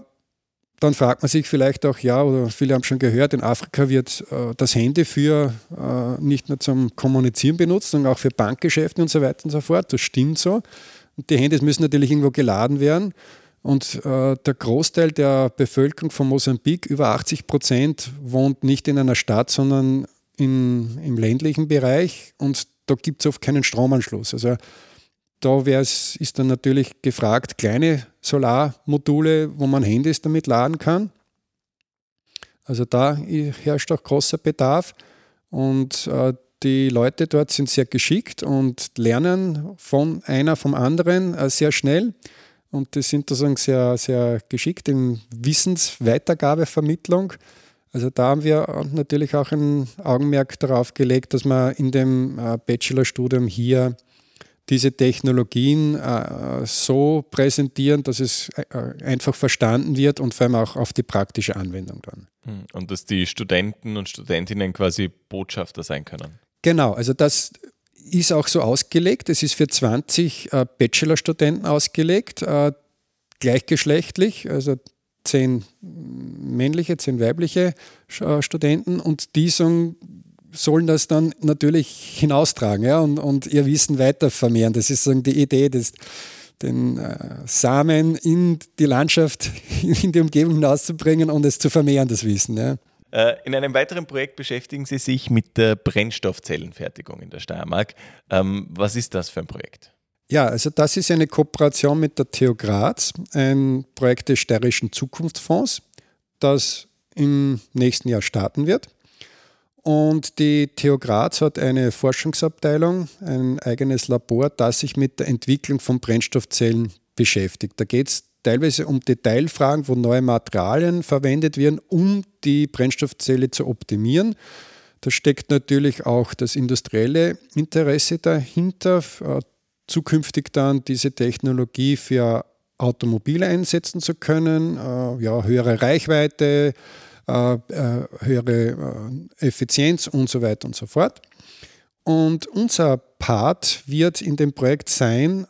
dann fragt man sich vielleicht auch, ja, oder viele haben schon gehört, in Afrika wird äh, das Handy für äh, nicht nur zum Kommunizieren benutzt, sondern auch für Bankgeschäfte und so weiter und so fort. Das stimmt so. Und die Handys müssen natürlich irgendwo geladen werden. Und äh, der Großteil der Bevölkerung von Mosambik, über 80 Prozent, wohnt nicht in einer Stadt, sondern in, im ländlichen Bereich. Und da gibt es oft keinen Stromanschluss. Also da ist dann natürlich gefragt, kleine Solarmodule, wo man Handys damit laden kann. Also da herrscht auch großer Bedarf und äh, die Leute dort sind sehr geschickt und lernen von einer vom anderen äh, sehr schnell. Und die sind sozusagen sehr, sehr geschickt in Wissensweitergabevermittlung. Also da haben wir natürlich auch ein Augenmerk darauf gelegt, dass man in dem äh, Bachelorstudium hier diese Technologien äh, so präsentieren, dass es äh, einfach verstanden wird und vor allem auch auf die praktische Anwendung dann. Hm, und dass die Studenten und Studentinnen quasi Botschafter sein können. Genau, also das ist auch so ausgelegt. Es ist für 20 äh, Bachelorstudenten ausgelegt, äh, gleichgeschlechtlich, also zehn männliche, zehn weibliche Studenten und die sollen, sollen das dann natürlich hinaustragen ja, und, und ihr Wissen weiter vermehren. Das ist so die Idee, des, den äh, Samen in die Landschaft, in die Umgebung hinauszubringen und es zu vermehren, das Wissen. Ja. Äh, in einem weiteren Projekt beschäftigen Sie sich mit der Brennstoffzellenfertigung in der Steiermark. Ähm, was ist das für ein Projekt? Ja, also das ist eine Kooperation mit der TU Graz, ein Projekt des Steirischen Zukunftsfonds, das im nächsten Jahr starten wird. Und die TU Graz hat eine Forschungsabteilung, ein eigenes Labor, das sich mit der Entwicklung von Brennstoffzellen beschäftigt. Da geht es teilweise um Detailfragen, wo neue Materialien verwendet werden, um die Brennstoffzelle zu optimieren. Da steckt natürlich auch das industrielle Interesse dahinter, äh, zukünftig dann diese Technologie für Automobile einsetzen zu können, äh, ja, höhere Reichweite, äh, höhere Effizienz und so weiter und so fort. Und unser Part wird in dem Projekt sein,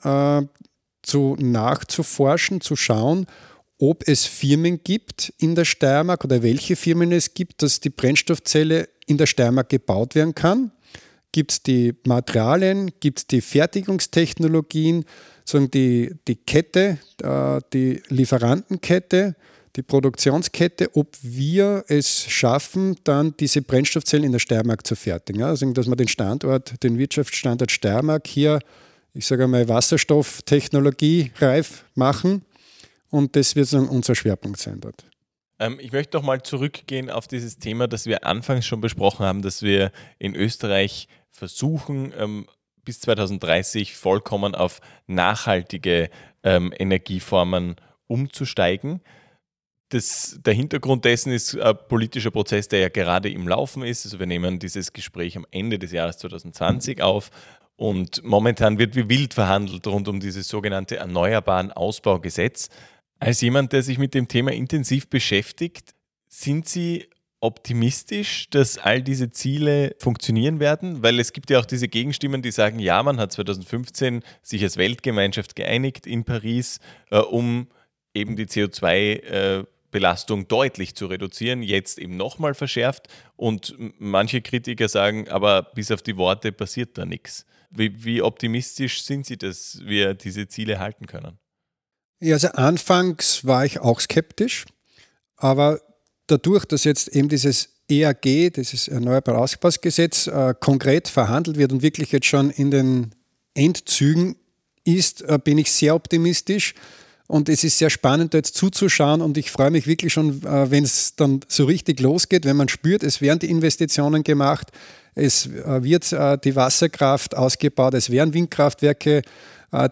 zu nachzuforschen, zu schauen, ob es Firmen gibt in der Steiermark oder welche Firmen es gibt, dass die Brennstoffzelle in der Steiermark gebaut werden kann. Gibt es die Materialien, gibt es die Fertigungstechnologien, sondern die, die Kette, äh, die Lieferantenkette, die Produktionskette, ob wir es schaffen, dann diese Brennstoffzellen in der Steiermark zu fertigen. Also, dass wir den Standort, den Wirtschaftsstandort Steiermark hier ich sage einmal, Wasserstofftechnologie reif machen. Und das wird dann unser Schwerpunkt sein dort. Ähm, ich möchte noch mal zurückgehen auf dieses Thema, das wir anfangs schon besprochen haben, dass wir in Österreich versuchen, ähm, bis 2030 vollkommen auf nachhaltige ähm, Energieformen umzusteigen. Das, der Hintergrund dessen ist ein politischer Prozess, der ja gerade im Laufen ist. Also wir nehmen dieses Gespräch am Ende des Jahres 2020 auf und momentan wird wie wild verhandelt rund um dieses sogenannte Erneuerbaren Ausbaugesetz. Als jemand, der sich mit dem Thema intensiv beschäftigt, sind Sie optimistisch, dass all diese Ziele funktionieren werden? Weil es gibt ja auch diese Gegenstimmen, die sagen, ja, man hat 2015 sich als Weltgemeinschaft geeinigt in Paris, äh, um eben die CO2 äh, Belastung deutlich zu reduzieren, jetzt eben nochmal verschärft. Und manche Kritiker sagen, aber bis auf die Worte passiert da nichts. Wie, wie optimistisch sind Sie, dass wir diese Ziele halten können? Ja, also anfangs war ich auch skeptisch, aber dadurch, dass jetzt eben dieses EAG, dieses Erneuerbare Ausbausgesetz, äh, konkret verhandelt wird und wirklich jetzt schon in den Endzügen ist, äh, bin ich sehr optimistisch. Und es ist sehr spannend, da jetzt zuzuschauen. Und ich freue mich wirklich schon, äh, wenn es dann so richtig losgeht, wenn man spürt, es werden die Investitionen gemacht, es äh, wird äh, die Wasserkraft ausgebaut, es werden Windkraftwerke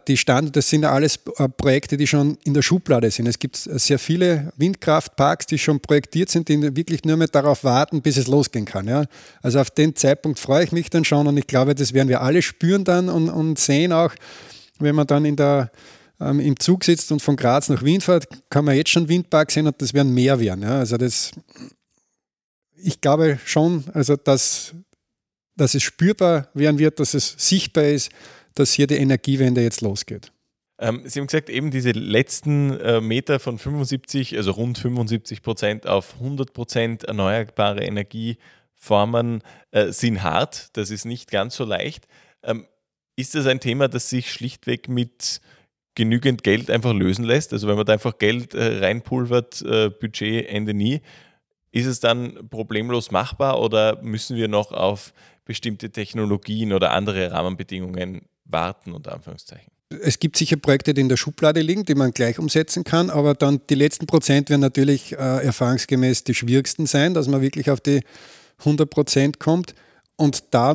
die Standorte, das sind alles Projekte, die schon in der Schublade sind. Es gibt sehr viele Windkraftparks, die schon projektiert sind, die wirklich nur mehr darauf warten, bis es losgehen kann. Ja. Also auf den Zeitpunkt freue ich mich dann schon und ich glaube, das werden wir alle spüren dann und, und sehen auch, wenn man dann in der ähm, im Zug sitzt und von Graz nach Wien fährt, kann man jetzt schon Windpark sehen und das werden mehr werden. Ja. Also das, ich glaube schon, also dass, dass es spürbar werden wird, dass es sichtbar ist, dass hier die Energiewende jetzt losgeht. Ähm, Sie haben gesagt, eben diese letzten äh, Meter von 75, also rund 75 Prozent auf 100 Prozent erneuerbare Energieformen äh, sind hart. Das ist nicht ganz so leicht. Ähm, ist das ein Thema, das sich schlichtweg mit genügend Geld einfach lösen lässt. Also wenn man da einfach Geld äh, reinpulvert, äh, Budget Ende nie, ist es dann problemlos machbar oder müssen wir noch auf bestimmte Technologien oder andere Rahmenbedingungen warten, unter Anführungszeichen? Es gibt sicher Projekte, die in der Schublade liegen, die man gleich umsetzen kann, aber dann die letzten Prozent werden natürlich äh, erfahrungsgemäß die schwierigsten sein, dass man wirklich auf die 100 Prozent kommt. Und da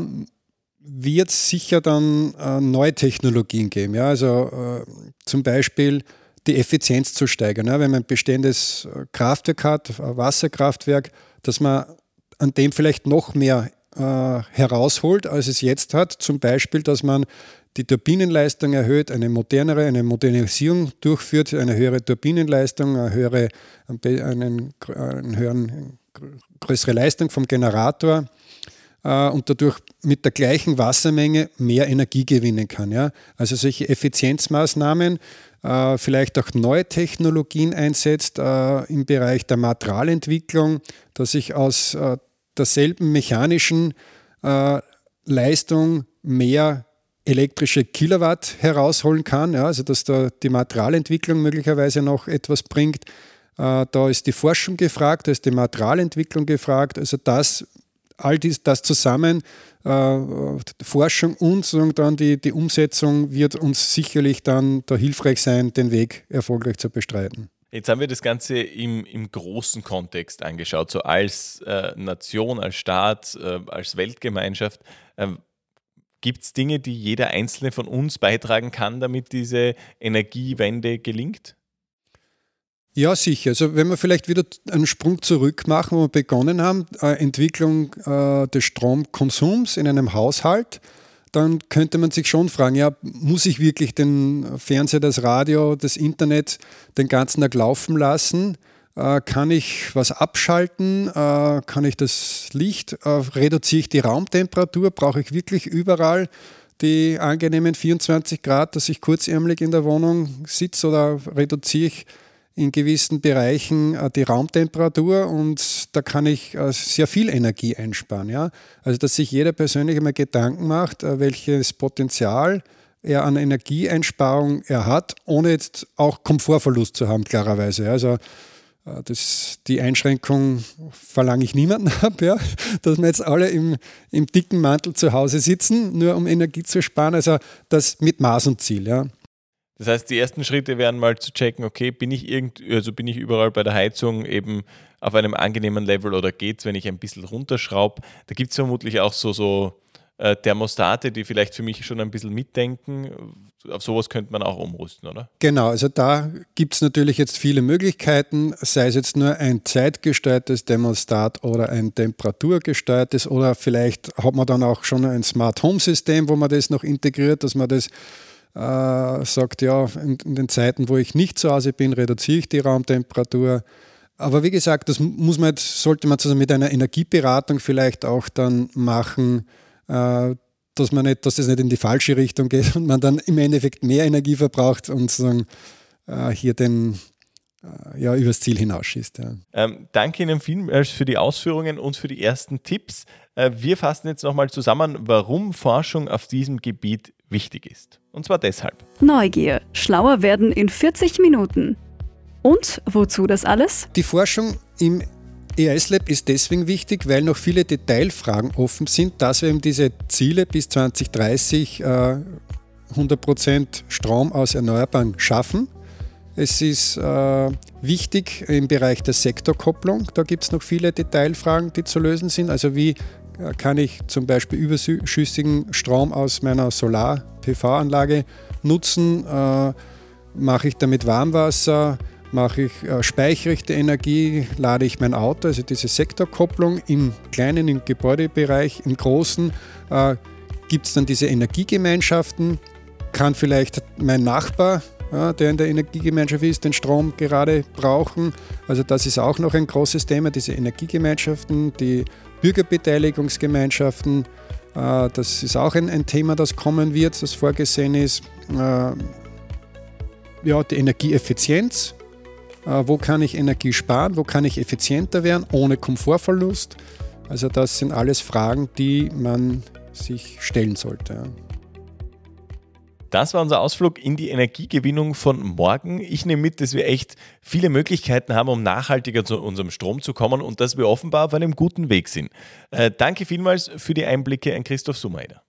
wird es sicher dann äh, neue Technologien geben. Ja? Also äh, zum Beispiel die Effizienz zu steigern. Ja? Wenn man ein bestehendes äh, Kraftwerk hat, ein Wasserkraftwerk, dass man an dem vielleicht noch mehr äh, herausholt, als es jetzt hat. Zum Beispiel, dass man die Turbinenleistung erhöht, eine modernere, eine Modernisierung durchführt, eine höhere Turbinenleistung, eine höhere, einen, einen höheren, größere Leistung vom Generator äh, und dadurch mit der gleichen Wassermenge mehr Energie gewinnen kann. Ja? Also solche Effizienzmaßnahmen, äh, vielleicht auch neue Technologien einsetzt äh, im Bereich der Materialentwicklung, dass ich aus äh, derselben mechanischen äh, Leistung mehr elektrische Kilowatt herausholen kann, ja, also dass da die Materialentwicklung möglicherweise noch etwas bringt. Da ist die Forschung gefragt, da ist die Materialentwicklung gefragt. Also das, all dies, das zusammen, äh, Forschung und dann die, die Umsetzung wird uns sicherlich dann da hilfreich sein, den Weg erfolgreich zu bestreiten. Jetzt haben wir das Ganze im, im großen Kontext angeschaut, so als äh, Nation, als Staat, äh, als Weltgemeinschaft. Ähm, Gibt es Dinge, die jeder Einzelne von uns beitragen kann, damit diese Energiewende gelingt? Ja, sicher. Also wenn wir vielleicht wieder einen Sprung zurück machen, wo wir begonnen haben, äh, Entwicklung äh, des Stromkonsums in einem Haushalt, dann könnte man sich schon fragen, ja, muss ich wirklich den Fernseher, das Radio, das Internet den ganzen Tag laufen lassen? Äh, kann ich was abschalten? Äh, kann ich das Licht? Äh, reduziere ich die Raumtemperatur? Brauche ich wirklich überall die angenehmen 24 Grad, dass ich kurzärmelig in der Wohnung sitze oder reduziere ich in gewissen Bereichen die Raumtemperatur und da kann ich sehr viel Energie einsparen. Ja? Also dass sich jeder persönlich einmal Gedanken macht, welches Potenzial er an Energieeinsparung er hat, ohne jetzt auch Komfortverlust zu haben, klarerweise. Also äh, das, die Einschränkung verlange ich niemanden ab, ja, dass wir jetzt alle im, im dicken Mantel zu Hause sitzen, nur um Energie zu sparen. Also das mit Maß und Ziel. Ja. Das heißt, die ersten Schritte wären mal zu checken, okay, bin ich irgend, also bin ich überall bei der Heizung eben auf einem angenehmen Level oder geht es, wenn ich ein bisschen runterschraube? Da gibt es vermutlich auch so, so äh, Thermostate, die vielleicht für mich schon ein bisschen mitdenken. Auf sowas könnte man auch umrüsten, oder? Genau, also da gibt es natürlich jetzt viele Möglichkeiten, sei es jetzt nur ein zeitgesteuertes Thermostat oder ein temperaturgesteuertes oder vielleicht hat man dann auch schon ein Smart Home System, wo man das noch integriert, dass man das äh, sagt, ja, in, in den Zeiten, wo ich nicht zu Hause bin, reduziere ich die Raumtemperatur. Aber wie gesagt, das muss man jetzt, sollte man zusammen mit einer Energieberatung vielleicht auch dann machen, äh, dass man nicht, dass das nicht in die falsche Richtung geht und man dann im Endeffekt mehr Energie verbraucht und sozusagen äh, hier den äh, ja, übers Ziel hinausschießt. Ja. Ähm, danke Ihnen vielmals für die Ausführungen und für die ersten Tipps. Äh, wir fassen jetzt nochmal zusammen, warum Forschung auf diesem Gebiet wichtig ist. Und zwar deshalb. Neugier. Schlauer werden in 40 Minuten. Und wozu das alles? Die Forschung im EIS Lab ist deswegen wichtig, weil noch viele Detailfragen offen sind, dass wir eben diese Ziele bis 2030 äh, 100% Strom aus Erneuerbaren schaffen. Es ist äh, wichtig im Bereich der Sektorkopplung. Da gibt es noch viele Detailfragen, die zu lösen sind. Also wie kann ich zum Beispiel überschüssigen Strom aus meiner Solar-PV-Anlage nutzen? Äh, mache ich damit Warmwasser? mache ich, äh, speichere ich die Energie, lade ich mein Auto, also diese Sektorkopplung im kleinen, im Gebäudebereich, im großen äh, gibt es dann diese Energiegemeinschaften, kann vielleicht mein Nachbar, ja, der in der Energiegemeinschaft ist, den Strom gerade brauchen. Also das ist auch noch ein großes Thema, diese Energiegemeinschaften, die Bürgerbeteiligungsgemeinschaften. Äh, das ist auch ein, Thema, das kommen wird, das vorgesehen ist. Äh, ja, die Energieeffizienz, äh, wo kann ich Energie sparen, wo kann ich effizienter werden, ohne Komfortverlust. Also das sind alles Fragen, die man sich stellen sollte. Das war unser Ausflug in die Energiegewinnung von morgen. Ich nehme mit, dass wir echt viele Möglichkeiten haben, um nachhaltiger zu unserem Strom zu kommen und dass wir offenbar auf einem guten Weg sind. Äh, danke vielmals für die Einblicke an Christoph Sumeider.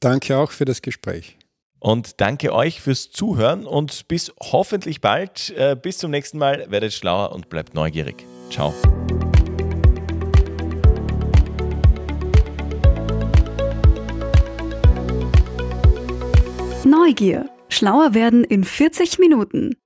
Danke auch für das Gespräch. Und danke euch fürs Zuhören und bis hoffentlich bald. Äh, bis zum nächsten Mal. Werdet schlauer und bleibt neugierig. Ciao. Neugier. Schlauer werden in 40 Minuten.